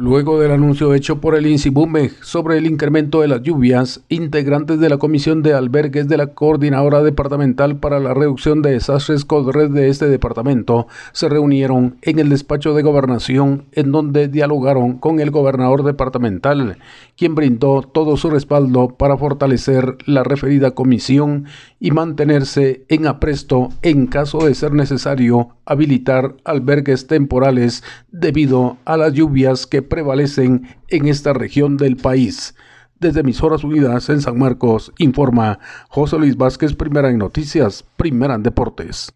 Luego del anuncio hecho por el INSIBUME sobre el incremento de las lluvias, integrantes de la Comisión de Albergues de la Coordinadora Departamental para la Reducción de Desastres CODRED de este departamento se reunieron en el despacho de gobernación en donde dialogaron con el gobernador departamental, quien brindó todo su respaldo para fortalecer la referida comisión y mantenerse en apresto en caso de ser necesario habilitar albergues temporales debido a las lluvias que prevalecen en esta región del país. Desde Emisoras Unidas en San Marcos, informa José Luis Vázquez, primera en noticias, primera en deportes.